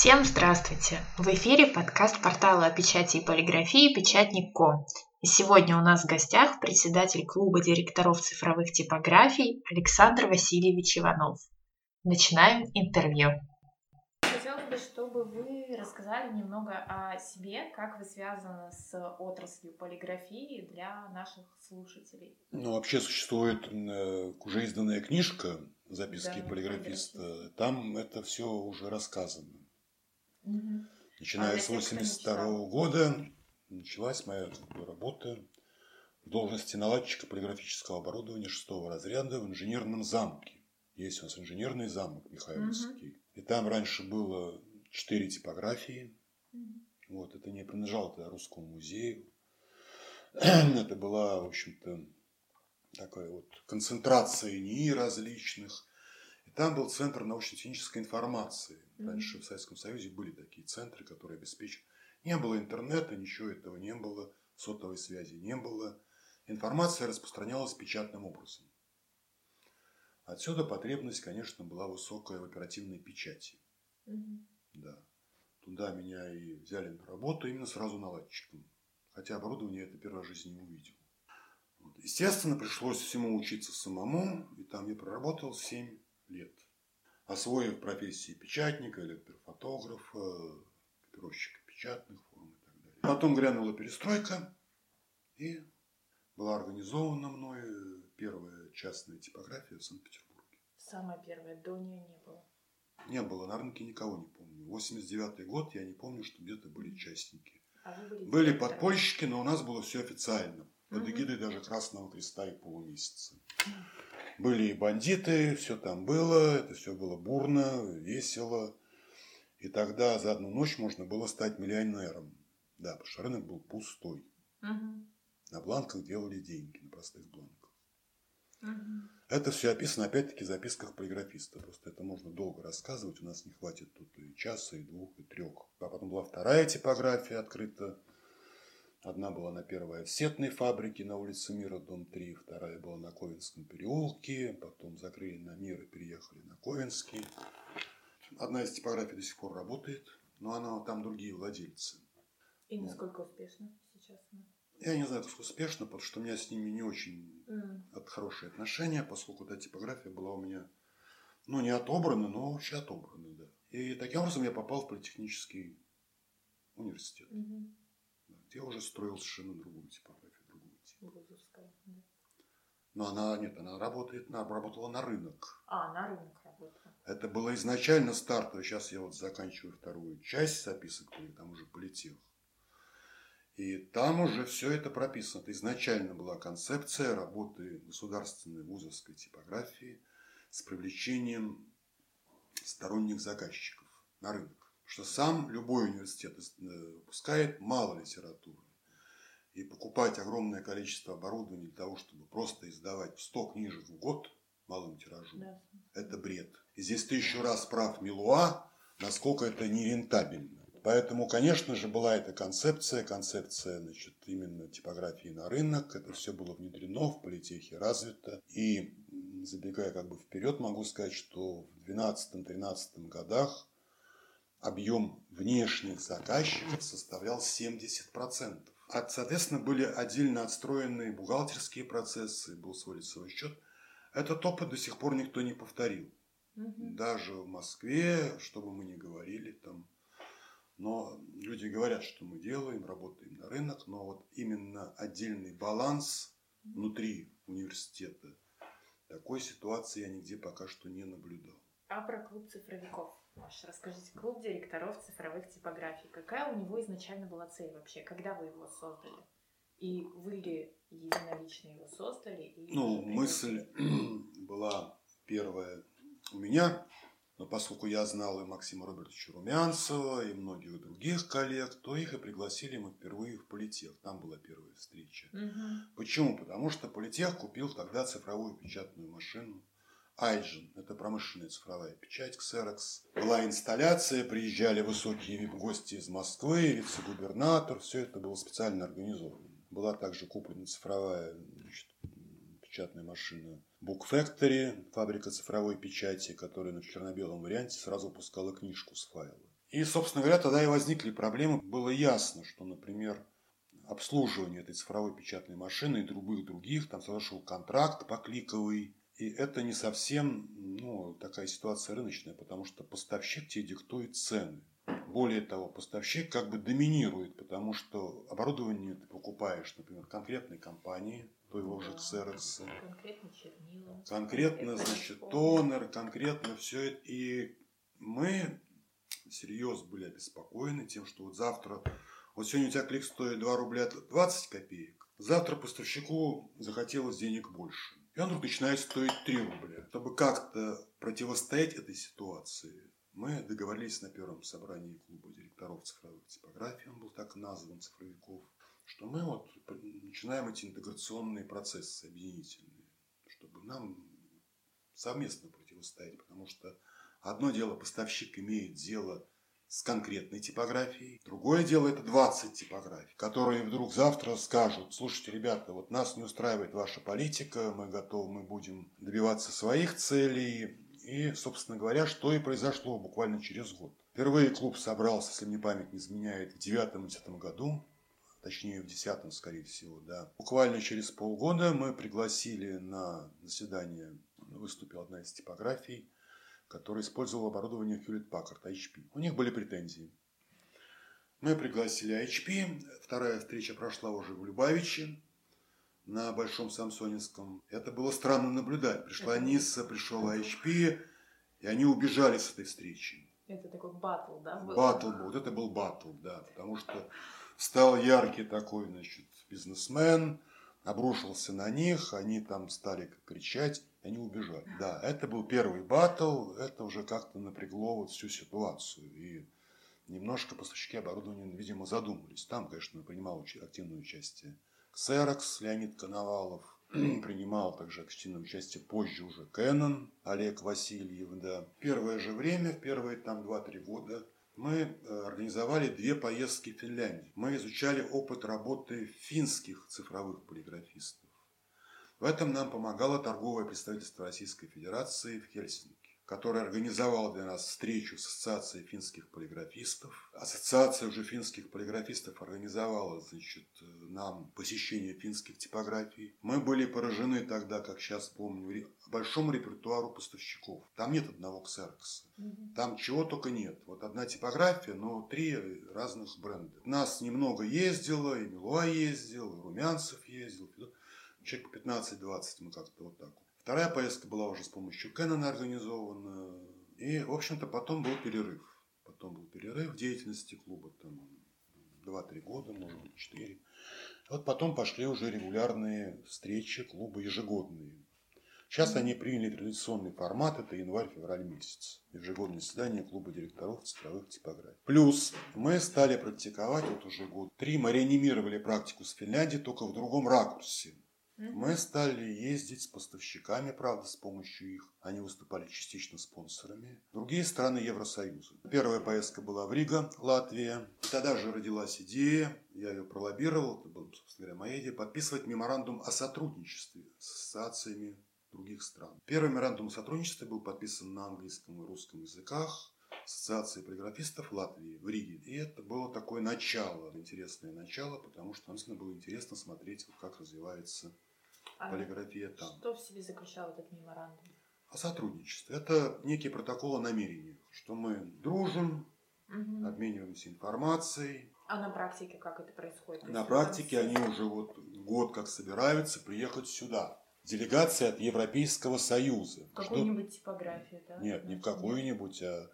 Всем здравствуйте! В эфире подкаст портала о печати и полиграфии «Печатник.ком». И сегодня у нас в гостях председатель клуба директоров цифровых типографий Александр Васильевич Иванов. Начинаем интервью. Хотелось бы, чтобы вы рассказали немного о себе, как вы связаны с отраслью полиграфии для наших слушателей. Ну, вообще существует э, уже изданная книжка «Записки Да, полиграфиста». полиграфиста. Там это все уже рассказано. Мгм. Начиная А с тех, кто не 82 читал? года началась моя работа в должности наладчика полиграфического оборудования шестого разряда в инженерном замке. Есть у нас инженерный замок Михайловский. И там раньше было четыре типографии. Мгм. Вот, это не принадлежало тогда русскому музею. Это была, в общем-то, такая вот концентрация НИИ различных. Там был центр научно-технической информации. Раньше в Советском Союзе были такие центры, которые обеспечивали. Не было интернета, ничего этого не было, сотовой связи не было. Информация распространялась печатным образом. Отсюда потребность, конечно, была высокая в оперативной печати. Мгм. Да. Туда меня и взяли на работу именно сразу наладчиком. Хотя оборудование это первый раз в жизни не увидел. Вот. Естественно, пришлось всему учиться самому, и там я проработал 7 лет. Освоив профессии печатника, электрофотографа, копировщика печатных форм и так далее. Потом грянула перестройка, и была организована мной первая частная типография в Санкт-Петербурге. Самое первое, до нее не было. Не было на рынке никого не помню. 89 год, я не помню, что где-то были частники. А были Были директором? подпольщики, но у нас было все официально. Под эгидой даже Красного Креста и полумесяца. Были и бандиты, все там было, это все было бурно, весело. И тогда за одну ночь можно было стать миллионером. Да, потому что рынок был пустой. Мгм. На бланках делали деньги, на простых бланках. Мгм. Это все описано, опять-таки, в записках полиграфиста. Просто это можно долго рассказывать. У нас не хватит тут и часа, и двух, и трех. А потом была вторая типография открыта. Одна была на первой офсетной фабрике на улице Мира, дом 3. Вторая была на Ковенском переулке. Потом закрыли на Мир и переехали на Ковенский. Одна из типографий до сих пор работает, но она там другие владельцы. И насколько успешно сейчас она? Я не знаю, как успешно, потому что у меня с ними не очень М. от хорошие отношения, поскольку эта типография была у меня, ну, не отобрана, но вообще отобрана, да. И таким образом я попал в политехнический университет, Мгм. Я уже строил совершенно другую типографию, другую типу. Вузовская. да. Но она, нет, она работает, на, работала на рынок. А, на рынок работала. Это было изначально стартовое. Сейчас я вот заканчиваю вторую часть записок, там уже политех. И там уже все это прописано. Это изначально была концепция работы государственной вузовской типографии с привлечением сторонних заказчиков на рынок. Что сам любой университет э, выпускает мало литературы. И покупать огромное количество оборудования для того, чтобы просто издавать 100 книжек в год малым тиражом, Да. это бред. И здесь ты еще раз прав Милуа, насколько это нерентабельно. Поэтому, конечно же, была эта концепция, концепция, значит, именно типографии на рынок. Это все было внедрено в политехе, развито. И, забегая как бы вперед, могу сказать, что в 12-13 годах объем внешних заказчиков составлял 70%. А, соответственно, были отдельно отстроенные бухгалтерские процессы, был свой лицевой счет. Этот опыт до сих пор никто не повторил. Мгм. Даже в Москве, что бы мы ни говорили там. Но люди говорят, что мы делаем, работаем на рынок, но вот именно отдельный баланс внутри университета, такой ситуации я нигде пока что не наблюдал. А про клуб цифровиков ваш расскажите. Клуб директоров цифровых типографий. Какая у него изначально была цель вообще? Когда вы его создали? И вы ли единолично его создали? или Ну, мысль была первая у меня, но поскольку я знал и Максима Робертовича Румянцева, и многих других коллег, то их и пригласили мы впервые в политех. Там была первая встреча. Мгм. Почему? Потому что политех купил тогда цифровую печатную машину. Айджин – это промышленная цифровая печать, Xerox. Была инсталляция, приезжали высокие гости из Москвы, вице-губернатор, все это было специально организовано. Была также куплена цифровая значит, печатная машина Book Factory, фабрика цифровой печати, которая на черно-белом варианте сразу пускала книжку с файла. И, собственно говоря, тогда и возникли проблемы. Было ясно, что, например, обслуживание этой цифровой печатной машины и других других, там совершил контракт покликовый, и это не совсем ну, такая ситуация рыночная, потому что поставщик тебе диктует цены. Более того, поставщик как бы доминирует, потому что оборудование ты покупаешь, например, конкретной компании, твоего же Xerox. Конкретно чернила. Конкретно, значит, тонер, конкретно все это. И мы всерьез были обеспокоены тем, что вот завтра, вот сегодня у тебя клик стоит 2 рубля 20 копеек, завтра поставщику захотелось денег больше. И он вдруг начинает стоить 3 рубля. Чтобы как-то противостоять этой ситуации, мы договорились на первом собрании клуба директоров цифровых типографий, он был так назван, цифровиков, что мы вот начинаем эти интеграционные процессы объединительные, чтобы нам совместно противостоять, потому что одно дело поставщик имеет дело с конкретной типографией. Другое дело это 20 типографий, которые вдруг завтра скажут, слушайте, ребята, вот нас не устраивает ваша политика, мы готовы, мы будем добиваться своих целей. И, собственно говоря, что и произошло буквально через год. Впервые клуб собрался, если мне память не изменяет, в девятом-десятом году, точнее в десятом, скорее всего, да. Буквально через полгода мы пригласили на заседание, выступила одна из типографий, который использовал оборудование Hewlett Packard HP. У них были претензии. Мы пригласили HP. Вторая встреча прошла уже в Любавиче на Большом Самсонинском. Это было странно наблюдать. Пришла Ниса, пришел HP, и они убежали с этой встречи. Это такой батл, да? Был? Батл был. Вот это был батл, да. Потому что стал яркий такой, значит, бизнесмен, обрушился на них, они там стали кричать они убежали. Да, это был первый батл, это уже как-то напрягло вот всю ситуацию. И немножко поставщики оборудования, видимо, задумались. Там, конечно, принимал активное участие Xerox, Леонид Коновалов, принимал также активное участие позже уже Canon, Олег Васильев, да. В первое же время, в первые там 2-3 года, мы э, организовали две поездки в Финляндию. Мы изучали опыт работы финских цифровых полиграфистов. В этом нам помогало торговое представительство Российской Федерации в Хельсинки, которое организовало для нас встречу с Ассоциацией финских полиграфистов. Ассоциация уже финских полиграфистов организовала значит, нам посещение финских типографий. Мы были поражены тогда, как сейчас помню, большому репертуару поставщиков. Там нет одного ксерокса. Там чего только нет. Вот одна типография, но три разных бренда. Нас немного ездило, и Милуа ездил, и Румянцев ездил человек 15-20 мы как-то вот так. Вторая поездка была уже с помощью Кэнона организована. И, в общем-то, потом был перерыв. Потом был перерыв в деятельности клуба, там 2-3 года, может быть, 4. Вот потом пошли уже регулярные встречи клуба ежегодные. Сейчас они приняли традиционный формат, это январь-февраль месяц. Ежегодное заседание клуба директоров цифровых типографий. Плюс мы стали практиковать, вот уже год три, мы реанимировали практику с Финляндией, только в другом ракурсе. Мы стали ездить с поставщиками, правда, с помощью их. Они выступали частично спонсорами. Другие страны Евросоюза. Первая поездка была в Рига, Латвия. Тогда же родилась идея, я ее пролоббировал, это была, собственно говоря, моя идея, подписывать меморандум о сотрудничестве с ассоциациями других стран. Первый меморандум о сотрудничестве был подписан на английском и русском языках. Ассоциации полиграфистов Латвии в Риге. И это было такое начало, интересное начало, потому что нам было интересно смотреть, как развивается а полиграфия там. Что в себе заключал этот меморандум? О сотрудничестве. Это некий протокол о намерениях, что мы дружим, угу. обмениваемся информацией. А на практике как это происходит? На практике они уже вот год как собираются приехать сюда. Делегация от Европейского Союза. Какую-нибудь типографию, да? Нет, не в какую-нибудь, а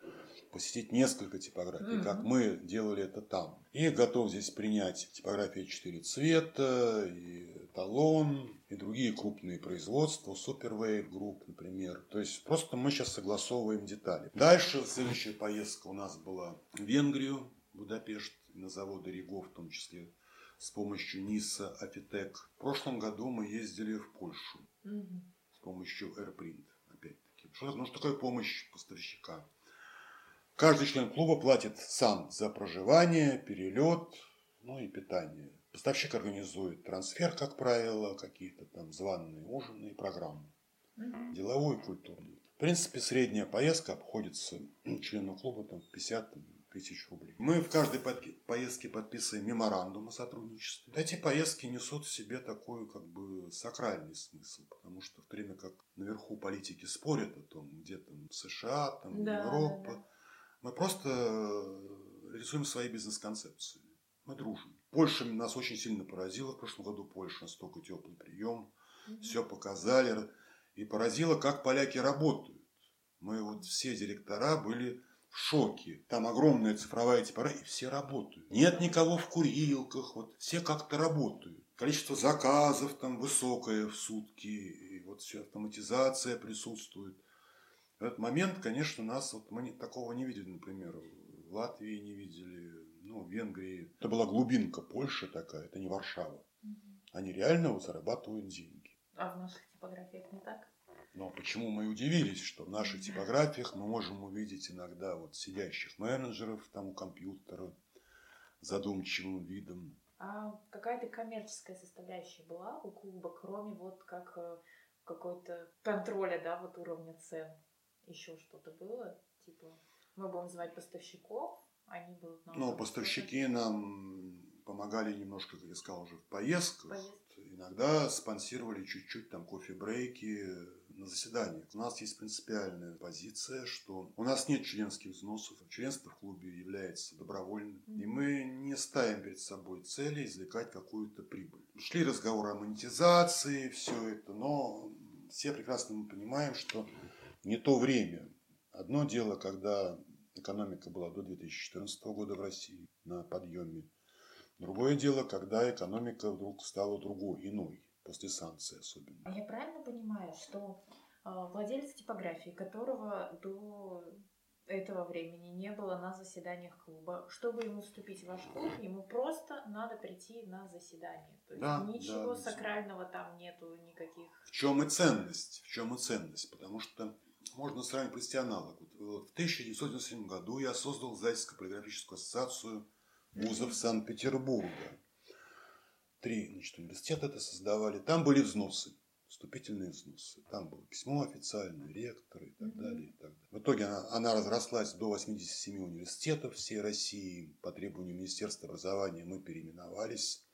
посетить несколько типографий, mm-hmm. как мы делали это там. И готов здесь принять типографии 4 цвета, и талон, и другие крупные производства, Superwave Group, например. То есть просто мы сейчас согласовываем детали. Дальше следующая поездка у нас была в Венгрию, Будапешт, на заводы Ригов, в том числе с помощью НИСа, Афитек. В прошлом году мы ездили в Польшу mm-hmm. с помощью AirPrint, опять-таки. Что, ну, что такое помощь поставщика? Каждый член клуба платит сам за проживание, перелет, ну и питание. Поставщик организует трансфер, как правило, какие-то там званые ужины и программы. Угу. Деловой и культурный. В принципе, средняя поездка обходится члену клуба там 50 тысяч рублей. Мы в каждой поездке подписываем меморандум о сотрудничестве. Эти поездки несут в себе такой как бы сакральный смысл, потому что в то время как наверху политики спорят о том, где там США, там да, Европа, да, да. мы просто рисуем свои бизнес-концепции. Мы дружим. Польша нас очень сильно поразила в прошлом году. Польша настолько теплый прием. Угу. Все показали. И поразило, как поляки работают. Мы вот все директора были в шоке. Там огромная цифровая типография, и все работают. Нет никого в курилках, вот все как-то работают. Количество заказов там высокое в сутки, и вот все автоматизация присутствует. В этот момент, конечно, нас, вот мы такого не видели, например, в Латвии не видели, ну, Венгрии. Это была глубинка Польши такая, это не Варшава. Они реально вот зарабатывают деньги. А в наших типографиях не так? Но почему мы удивились, что в наших типографиях мы можем увидеть иногда вот сидящих менеджеров там у компьютера задумчивым видом. А какая-то коммерческая составляющая была у клуба, кроме вот как э, какой-то контроля, да, вот уровня цен? Еще что-то было? Типа, мы будем звать поставщиков, они будут нам... Ну, поставщики нам помогали немножко, как я сказал, уже в поездках. Поездки. Иногда спонсировали чуть-чуть там кофе-брейки на заседаниях. У нас есть принципиальная позиция, что у нас нет членских взносов. Членство в клубе является добровольным. Mm-hmm. И мы не ставим перед собой цели извлекать какую-то прибыль. Шли разговоры о монетизации, все это, но все прекрасно мы понимаем, что не то время. Одно дело, когда экономика была до 2014 года в России на подъеме. Другое дело, когда экономика вдруг стала другой, иной, после санкций особенно. А я правильно понимаю, что э, владелец типографии, которого до этого времени не было на заседаниях клуба, чтобы ему вступить в ваш клуб, ему просто надо прийти на заседание. То есть да, ничего да, сакрального там нету, никаких. В чем и ценность? В чем и ценность? Потому что можно сравнить провести аналог. Вот в 1997 году я создал Зайцевскую полиграфическую ассоциацию вузов Санкт-Петербурга. Три значит, университета это создавали. Там были взносы, вступительные взносы. Там было письмо официальное, ректоры и так далее. И так далее. В итоге она, она разрослась до 87 университетов всей России. По требованию Министерства образования мы переименовались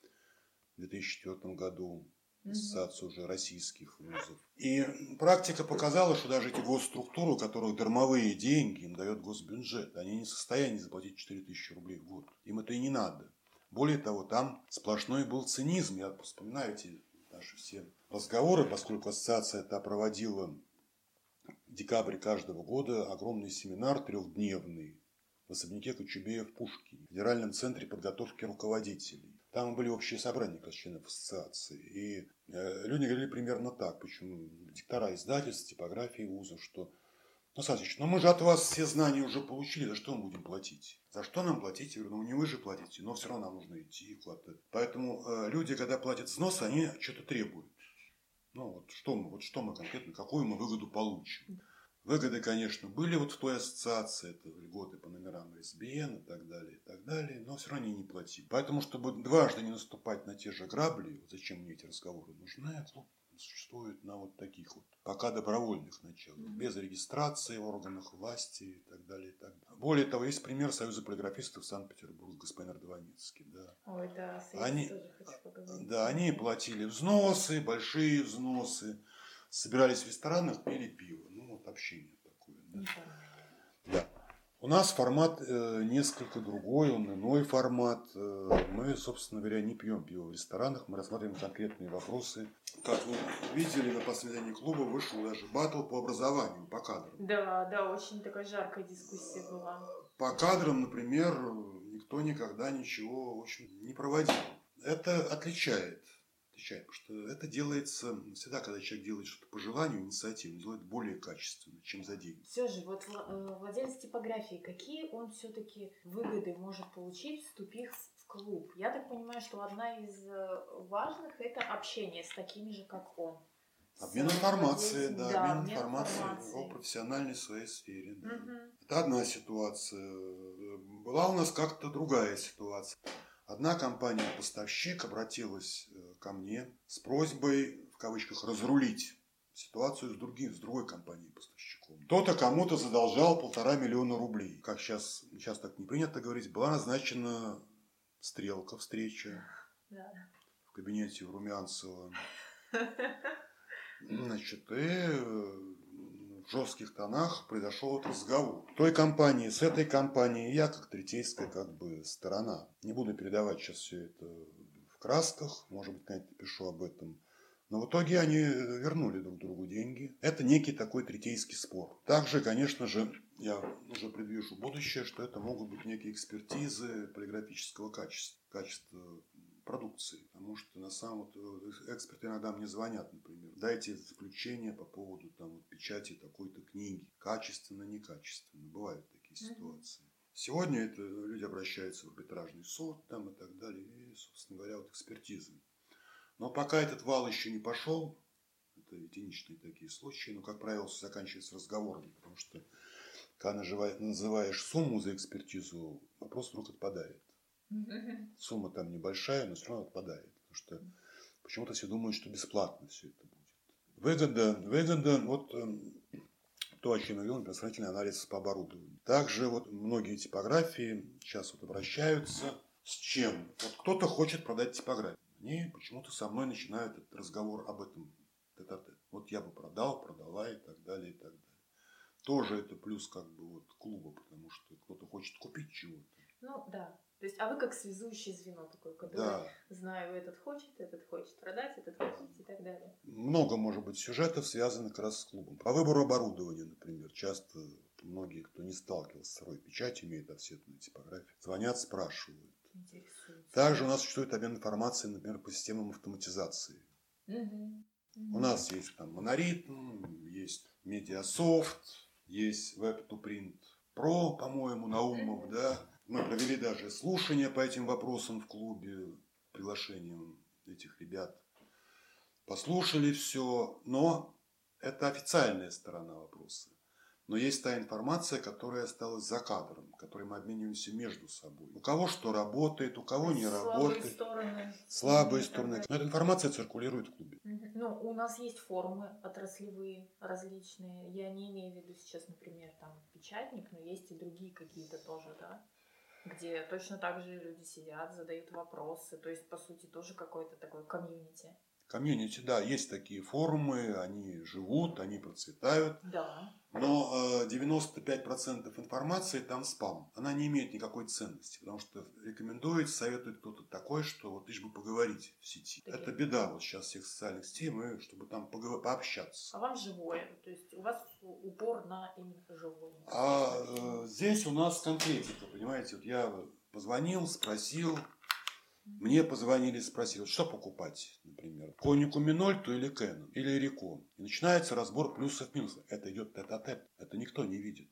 в 2004 году ассоциацию уже российских вузов. И практика показала, что даже эти госструктуры, у которых дармовые деньги им дает госбюджет, они не в состоянии заплатить 4 тысячи рублей в год. Им это и не надо. Более того, там сплошной был цинизм. Я вспоминаю эти наши все разговоры, поскольку ассоциация это проводила в декабре каждого года огромный семинар трехдневный в особняке Кочубея Пушкине, в Федеральном центре подготовки руководителей. Там были общие собрания как членов ассоциации. И э, люди говорили примерно так, почему диктора издательств, типографии вузов, что ну, Сасич, ну мы же от вас все знания уже получили, за что мы будем платить? За что нам платить? Я говорю, ну не вы же платите, но все равно нам нужно идти и вкладывать. Поэтому э, люди, когда платят взносы, они что-то требуют. Ну вот что мы, вот что мы конкретно, какую мы выгоду получим. Выгоды, конечно, были вот в той ассоциации, это льготы по номерам СБН и так далее, и так далее, но все равно они не платили. Поэтому, чтобы дважды не наступать на те же грабли, зачем мне эти разговоры нужны, клуб существует на вот таких вот пока добровольных началах, без регистрации в органах власти и так далее, и так далее. Более того, есть пример Союза полиграфистов Санкт-Петербург, господин Ардваницкий, да. Ой, да, они, тоже хочу поговорить. Да, они платили взносы, большие взносы, собирались в ресторанах, пили пиво вот общение такое. Да. да. У нас формат э, несколько другой, он иной формат. Э, мы, собственно говоря, не пьем пиво в ресторанах, мы рассматриваем конкретные вопросы. Как вы видели, на последнем клуба вышел даже батл по образованию, по кадрам. Да, да, очень такая жаркая дискуссия была. По кадрам, например, никто никогда ничего, в общем, не проводил. Это отличает отвечает, потому что это делается всегда, когда человек делает что-то по желанию, инициативу, делает более качественно, чем за деньги. Все же, вот э, владелец типографии, какие он все-таки выгоды может получить, вступив в клуб? Я так понимаю, что одна из э, важных это общение с такими же, как он. Обмен информацией, да, да, обмен информацией о профессиональной своей сфере. Да. Угу. Это одна ситуация. Была у нас как-то другая ситуация. Одна компания-поставщик обратилась э, ко мне с просьбой, в кавычках, разрулить ситуацию с, другим, с другой компанией поставщиком. Кто-то кому-то задолжал полтора миллиона рублей. Как сейчас, сейчас так не принято говорить, была назначена стрелка, встреча Да. в кабинете у Румянцева. Значит, и э, в жестких тонах произошел этот разговор. Той компании, с этой компанией я как третейская как бы сторона. Не буду передавать сейчас все это красках, может быть, когда пишу об этом. Но в итоге они вернули друг другу деньги. Это некий такой третейский спор. Также, конечно же, я уже предвижу будущее, что это могут быть некие экспертизы полиграфического качества, качества продукции. Потому что на самом деле эксперты иногда мне звонят, например, дайте заключение по поводу там, вот, печати такой-то книги. Качественно, некачественно. Бывают такие ситуации. Сегодня это люди обращаются в арбитражный суд там, и так далее. И, собственно говоря, вот экспертизы. Но пока этот вал еще не пошел, это единичные такие случаи, но, как правило, заканчивается разговором, потому что когда называешь сумму за экспертизу, вопрос вдруг отпадает. Сумма там небольшая, но все равно отпадает. Потому что почему-то все думают, что бесплатно все это будет. Выгода, выгода, вот э, то, о чем я говорил, например, сравнительный анализ по оборудованию. Также вот многие типографии сейчас вот обращаются с чем? Вот кто-то хочет продать типографию. Они почему-то со мной начинают этот разговор об этом. Вот я бы продал, продала и так далее, и так далее. Тоже это плюс как бы вот клуба, потому что кто-то хочет купить чего-то. Ну да. То есть, а вы как связующее звено такое, которое Да. знаю, этот хочет, этот хочет продать, этот хочет и так далее. Много, может быть, сюжетов связанных как раз с клубом. По выбору оборудования, например, часто многие, кто не сталкивался с цифровой печатью, имеют офсетную типографию, звонят, спрашивают. Также у нас существует обмен информацией, например, по системам автоматизации. Мгм. У нас есть там Моноритм, есть Медиасофт, есть Web2Print Pro, по-моему, Наумов, да. Мы провели даже слушания по этим вопросам в клубе, приглашением этих ребят. Послушали все, но это официальная сторона вопроса. Но есть та информация, которая осталась за кадром, которой мы обмениваемся между собой. У кого что работает, у кого не Слабые работает. стороны. Слабые стороны. Но эта информация циркулирует в клубе. Ну, у нас есть форумы отраслевые, различные. Я не имею в виду сейчас, например, там печатник, но есть и другие какие-то тоже, да, где точно так же люди сидят, задают вопросы. То есть, по сути, тоже какое-то такое комьюнити. Комьюнити, да, есть такие форумы, они живут, они процветают, Да. Но э, 95% информации там спам. Она не имеет никакой ценности, потому что рекомендует, советует кто-то такой, что вот лишь бы поговорить в сети. Такие. Это беда вот сейчас всех социальных сетей, мы, чтобы там поговор- пообщаться. А вам живое. То есть у вас упор на именно живое. А э, здесь у нас конкретика, понимаете, вот я позвонил, спросил, мне позвонили, спросили, вот что покупать, например, Конику Минольту или Кэнон, или Рикон. И начинается разбор плюсов-минусов. Это идет тет-а-тет, это никто не видит.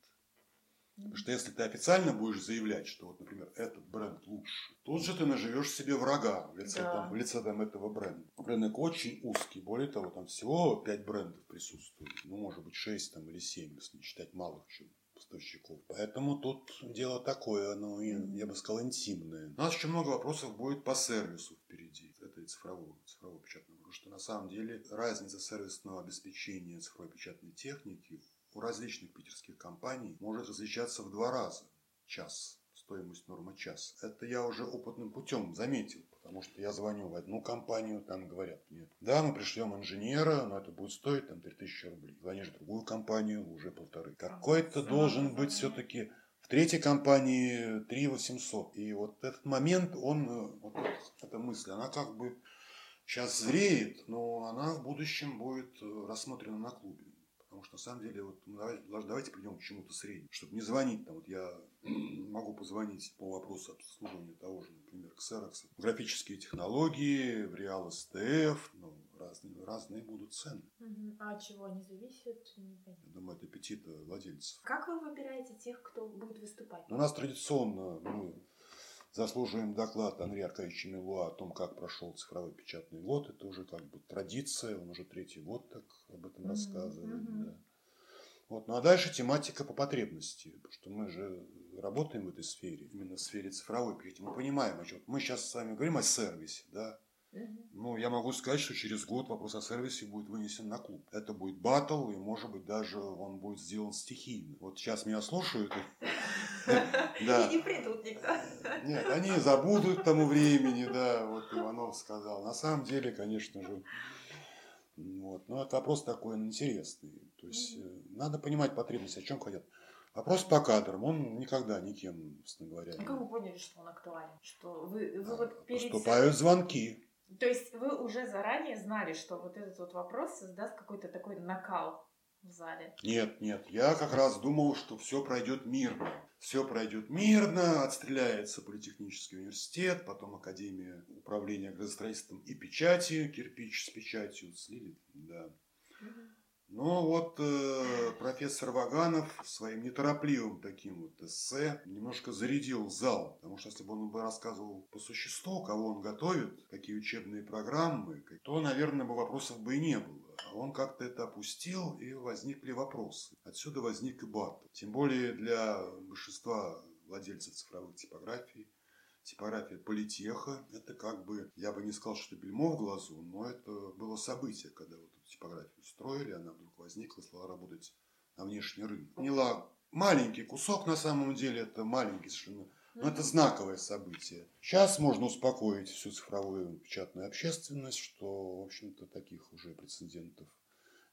Потому что если ты официально будешь заявлять, что вот, например, этот бренд лучше, тут же ты наживешь себе врага в лице, Да. там, в лице там, этого бренда. Рынок очень узкий. Более того, там всего 5 брендов присутствует. Ну, может быть, 6 там, или 7, если не считать малых еще поставщиков. Поэтому тут дело такое, оно, я бы сказал, интимное. У нас еще много вопросов будет по сервису впереди. Это и цифрового, цифрового печатного. Потому что на самом деле разница сервисного обеспечения цифровой печатной техники у различных питерских компаний может различаться в два раза. Час, стоимость нормы час. Это я уже опытным путем заметил, потому что я звоню в одну компанию, там говорят мне, да, мы пришлем инженера, но это будет стоить там 3000 рублей. Звонишь в другую компанию, уже полторы. Какой-то Сама должен быть все-таки в третьей компании 3 800. И вот этот момент, он, э, вот эта мысль, она как бы сейчас зреет, но она в будущем будет э, рассмотрена на клубе. Потому что на самом деле, вот, ну, давай- давайте придем к чему-то среднему. Чтобы не звонить, там, вот я могу позвонить по вопросу обслуживания того же, например, Xerox. Графические технологии, в Real STF, ну, разные, разные будут цены. Мгм. А от чего они зависят? Непонятно. Я думаю, это аппетита владельцев. Как вы выбираете тех, кто будет выступать? У нас традиционно мы заслуживаем доклад Андрея Аркадьевича Милуа о том, как прошел цифровой печатный год. Это уже как бы традиция, он уже третий год так об этом Мгм, рассказывает. мгм. да. Вот. Ну а дальше тематика по потребности, потому что мы же работаем в этой сфере, именно в сфере цифровой печати. Мы понимаем, о чем. Мы сейчас с вами говорим о сервисе, да. Ну, я могу сказать, что через год вопрос о сервисе будет вынесен на клуб. Это будет батл, и, может быть, даже он будет сделан стихийно. Вот сейчас меня слушают. И не придут никто. Нет, они забудут к тому времени, да, вот Иванов сказал. На самом деле, конечно же, вот. Но это вопрос такой интересный. То есть mm-hmm. надо понимать потребности, о чем хотят. Вопрос по кадрам, он никогда никем, собственно говоря. А как вы поняли, что он актуален? Что вы, вы а, вот перед... Поступают звонки. То есть вы уже заранее знали, что вот этот вот вопрос создаст какой-то такой накал в зале? Нет, нет. Я как раз думал, что все пройдет мирно. Все пройдет мирно, отстреляется Политехнический университет, потом Академия управления градостроительством и печати, кирпич с печатью слили, да. Угу. Но вот э, профессор Ваганов своим неторопливым таким вот эссе немножко зарядил зал. Потому что если бы он бы рассказывал по существу, кого он готовит, какие учебные программы, то, наверное, бы вопросов бы и не было. А он как-то это опустил, и возникли вопросы. Отсюда возник и бат. Тем более для большинства владельцев цифровых типографий типография политеха. Это как бы, я бы не сказал, что бельмо в глазу, но это было событие, когда вот эту типографию строили, она вдруг возникла, стала работать на внешний рынок. Поняла маленький кусок, на самом деле, это маленький совершенно но это знаковое событие. Сейчас можно успокоить всю цифровую печатную общественность, что, в общем-то, таких уже прецедентов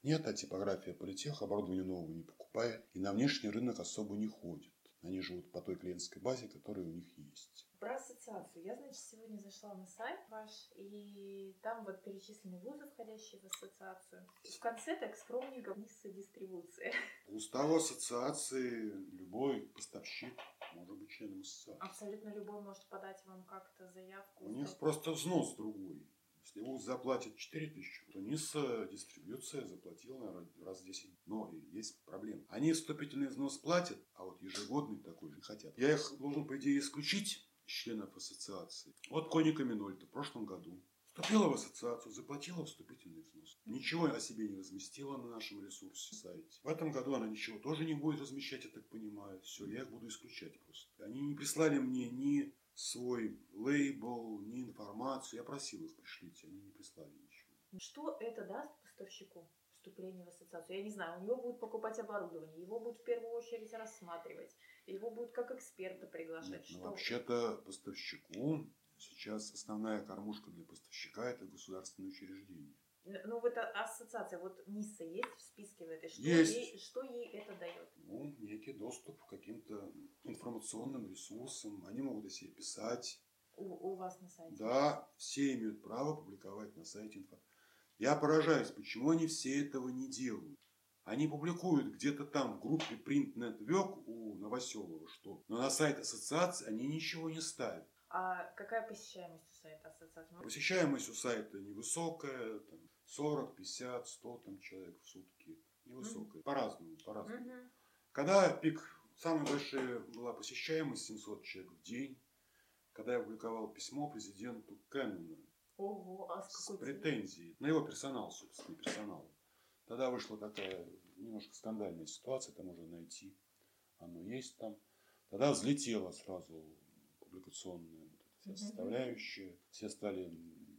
нет, а типография политех оборудование нового не покупает и на внешний рынок особо не ходит. Они живут по той клиентской базе, которая у них есть. Про ассоциацию. Я, значит, сегодня зашла на сайт ваш, и там вот перечислены вузы, входящие в ассоциацию. В конце так скромненько вниз дистрибуция. Устав ассоциации любой поставщик может быть членом ассоциации. Абсолютно любой может подать вам как-то заявку. У них просто взнос другой. Если ВУЗ заплатит 4 тысячи, то НИС дистрибьюция заплатила раз в 10. Но есть проблема. Они вступительный взнос платят, а вот ежегодный такой же хотят. Я их должен, по идее, исключить членов ассоциации. Вот Коника Минольта в прошлом году вступила в ассоциацию, заплатила вступительный взнос. Ничего о себе не разместила на нашем ресурсе сайте. В этом году она ничего тоже не будет размещать, я так понимаю. Все, я их буду исключать просто. Они не прислали мне ни свой лейбл, ни информацию. Я просил их пришлите, они не прислали ничего. Что это даст поставщику? вступление в ассоциацию. Я не знаю, у него будут покупать оборудование, его будут в первую очередь рассматривать, его будут как эксперта приглашать. Нет, ну, вообще-то поставщику сейчас основная кормушка для поставщика это государственное учреждение. Ну, вот ассоциация, вот НИСа есть в списке в этой? Что, есть. Ей, что ей это дает? Ну, некий доступ к каким-то информационным ресурсам. Они могут о себе писать. У, у вас на сайте? Да, все имеют право публиковать на сайте информацию. Я поражаюсь, почему они все этого не делают. Они публикуют где-то там в группе Print Network у Новоселова что, но на сайт ассоциации они ничего не ставят. А какая посещаемость у сайта ассоциации? Посещаемость у сайта невысокая, там 40, 50, 100 там, человек в сутки. Невысокая. Mm-hmm. По-разному, по-разному. Mm-hmm. Когда пик, самая большая была посещаемость 700 человек в день, когда я публиковал письмо президенту Кэннона Ого, а с, с претензией на его персонал, собственно, персонал. Тогда вышла такая немножко скандальная ситуация, это можно найти, оно есть там. Тогда взлетела сразу публикационная вот эта вся составляющая, все стали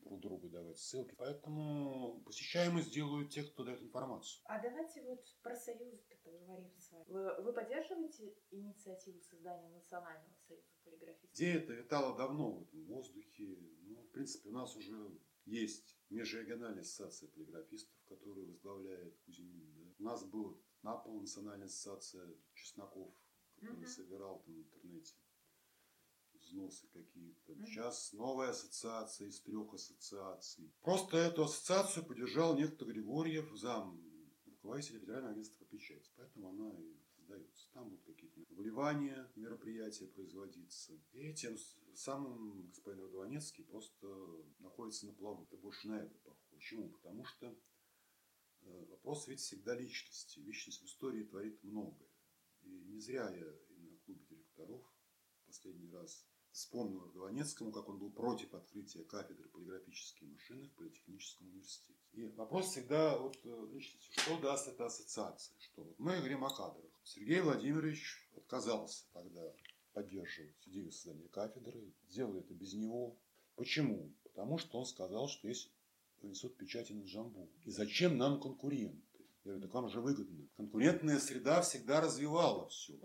друг другу давать ссылки. Поэтому посещаемость делают те, кто дает информацию. А давайте вот про союз поговорим с вами. Вы, вы поддерживаете инициативу создания национального союза полиграфистов? Идея это витала давно в этом воздухе. Ну, в принципе, у нас уже есть межрегиональная ассоциация полиграфистов, которую возглавляет Кузьмин. Да? У нас был НАПОЛ, национальная ассоциация Чесноков, который угу. собирал там в интернете взносы какие-то. Сейчас новая ассоциация из трех ассоциаций. Просто эту ассоциацию поддержал некто Григорьев, зам руководителя Федерального агентства по печати. Поэтому она и создается. Там будут какие-то вливания, мероприятия производиться. И тем самым господин Родованецкий просто находится на плаву. Это больше на это похоже. Почему? Потому что э, вопрос ведь всегда личности. Личность в истории творит многое. И не зря я и на клубе директоров последний раз вспомнил Родованецкому, как он был против открытия кафедры полиграфические машины в Политехническом университете. И вопрос всегда вот э, личности, что даст эта ассоциация? Что вот мы говорим о кадрах. Сергей Владимирович отказался тогда поддерживать идею создания кафедры, сделал это без него. Почему? Потому что он сказал, что есть институт печати на Джамбу. И зачем нам конкуренты? Я говорю, так вам же выгодно. Конкурентная среда всегда развивала все.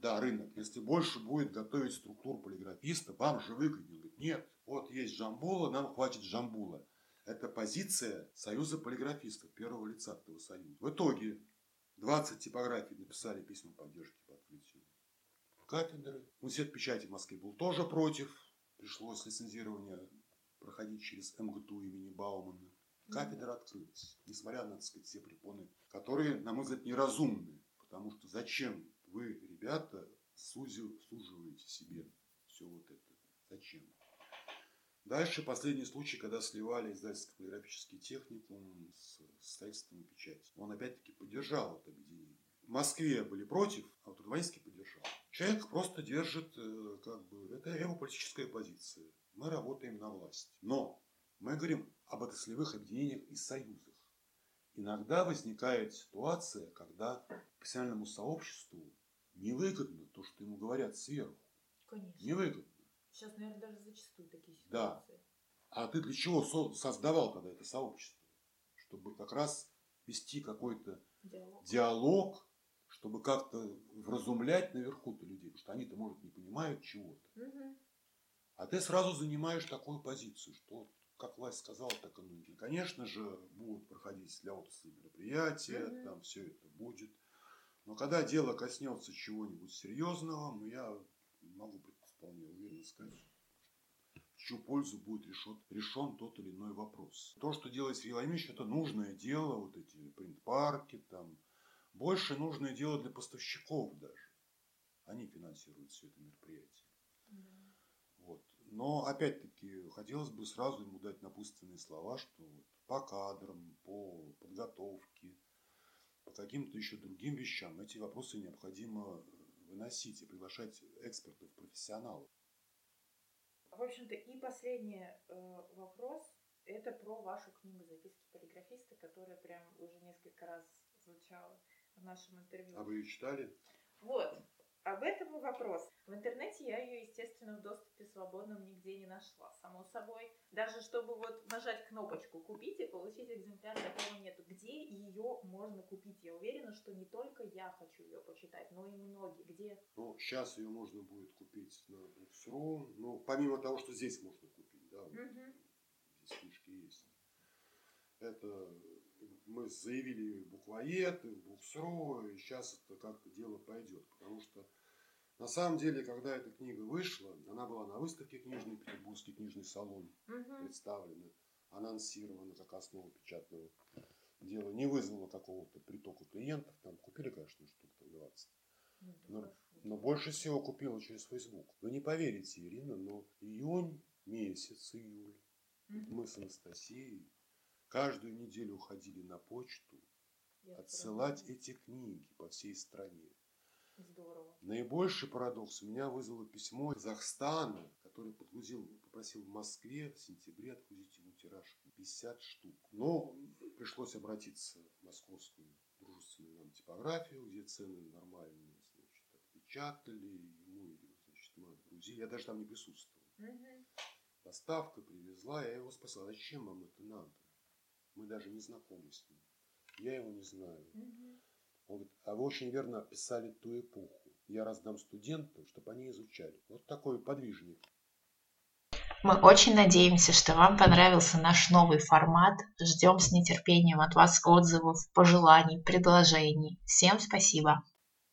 Да. Рынок. Если больше будет готовить структуру полиграфиста, вам же выгоднее. Нет, вот есть Джамбула, нам хватит Джамбула. Это позиция Союза полиграфистов, первого лица этого союза. В итоге 20 типографий написали письма поддержки по открытию кафедры. Университет печати в Москве был тоже против. Пришлось лицензирование проходить через МГТУ имени Баумана. Кафедра открылась, несмотря на, так сказать, все препоны, которые, на мой взгляд, неразумны. Потому что зачем вы, ребята, сузю, суживаете себе все вот это? Зачем? Дальше последний случай, когда сливали издательско-полиграфический техникум с средствами печати. Он опять-таки поддержал это объединение. В Москве были против, а вот Урбанинский поддержал. Человек просто держит, э, как бы, это его политическая позиция. Мы работаем на власть. Но мы говорим об отраслевых объединениях и союзах. Иногда возникает ситуация, когда профессиональному сообществу невыгодно то, что ему говорят сверху. Конечно. Невыгодно. Сейчас, наверное, даже зачастую такие Да. ситуации. А ты для чего со- создавал тогда это сообщество? Чтобы как раз вести какой-то Диалог. диалог, чтобы как-то вразумлять наверху-то людей, потому что они-то, может, не понимают чего-то. Мгм. А ты сразу занимаешь такую позицию, что как власть сказала, так и есть. Конечно же, будут проходить для отрасли мероприятия, Мгм. там все это будет. Но когда дело коснется чего-нибудь серьезного, ну, я могу вполне уверенно сказать, в чью пользу будет решен, решен тот или иной вопрос. То, что делает Сергей Владимирович, это нужное дело, вот эти принт-парки, там, больше нужное дело для поставщиков даже. Они финансируют все это мероприятие. Да. Вот. Но опять-таки хотелось бы сразу ему дать напутственные слова, что вот по кадрам, по подготовке, по каким-то еще другим вещам эти вопросы необходимо выносить и приглашать экспертов, профессионалов. В общем-то, и последний э, вопрос. Это про вашу книгу «Записки полиграфиста», которая прям уже несколько раз звучала в нашем интервью. А вы ее читали? Вот, об этом вопрос. В интернете я ее, естественно, в доступе свободном нигде не нашла, само собой. Даже чтобы вот нажать кнопочку «Купить» и получить экземпляр, такого нету. Где ее можно купить? Я уверена, что не только я хочу ее почитать, но и многие. Где? Ну, сейчас ее можно будет купить на Books.ru. Ну, помимо того, что здесь можно купить, да, Мгм. здесь книжки есть. Это мы заявили буквоед, и Буксру, и сейчас это как-то дело пойдет. Потому что на самом деле, когда эта книга вышла, она была на выставке книжной, Петербургский книжный салон Мгм. представлена, анонсирована как основа печатного дела, не вызвала какого-то притока клиентов. Там купили, конечно, штук там 20. Ну, хорошо. Но больше всего купила через Facebook. Вы не поверите, Ирина, но июнь месяц, июль, Мгм. мы с Анастасией каждую неделю уходили на почту Я отсылать прям- эти книги по всей стране. Здорово. Наибольший парадокс у меня вызвало письмо из Казахстана, который подгрузил, попросил в Москве в сентябре отгрузить ему тираж 50 штук. Но пришлось обратиться в московскую дружественную нам типографию, где цены нормальные, значит, отпечатали, ему, значит, мы отгрузили. Я даже там не присутствовал. Мгм. Доставка привезла, я его спросил, а зачем вам это надо? Мы даже не знакомы с ним. Я его не знаю. Мгм. Он говорит, а вы очень верно описали ту эпоху. Я раздам студентам, чтобы они изучали. Вот такой подвижник. Мы очень надеемся, что вам понравился наш новый формат. Ждем с нетерпением от вас отзывов, пожеланий, предложений. Всем спасибо.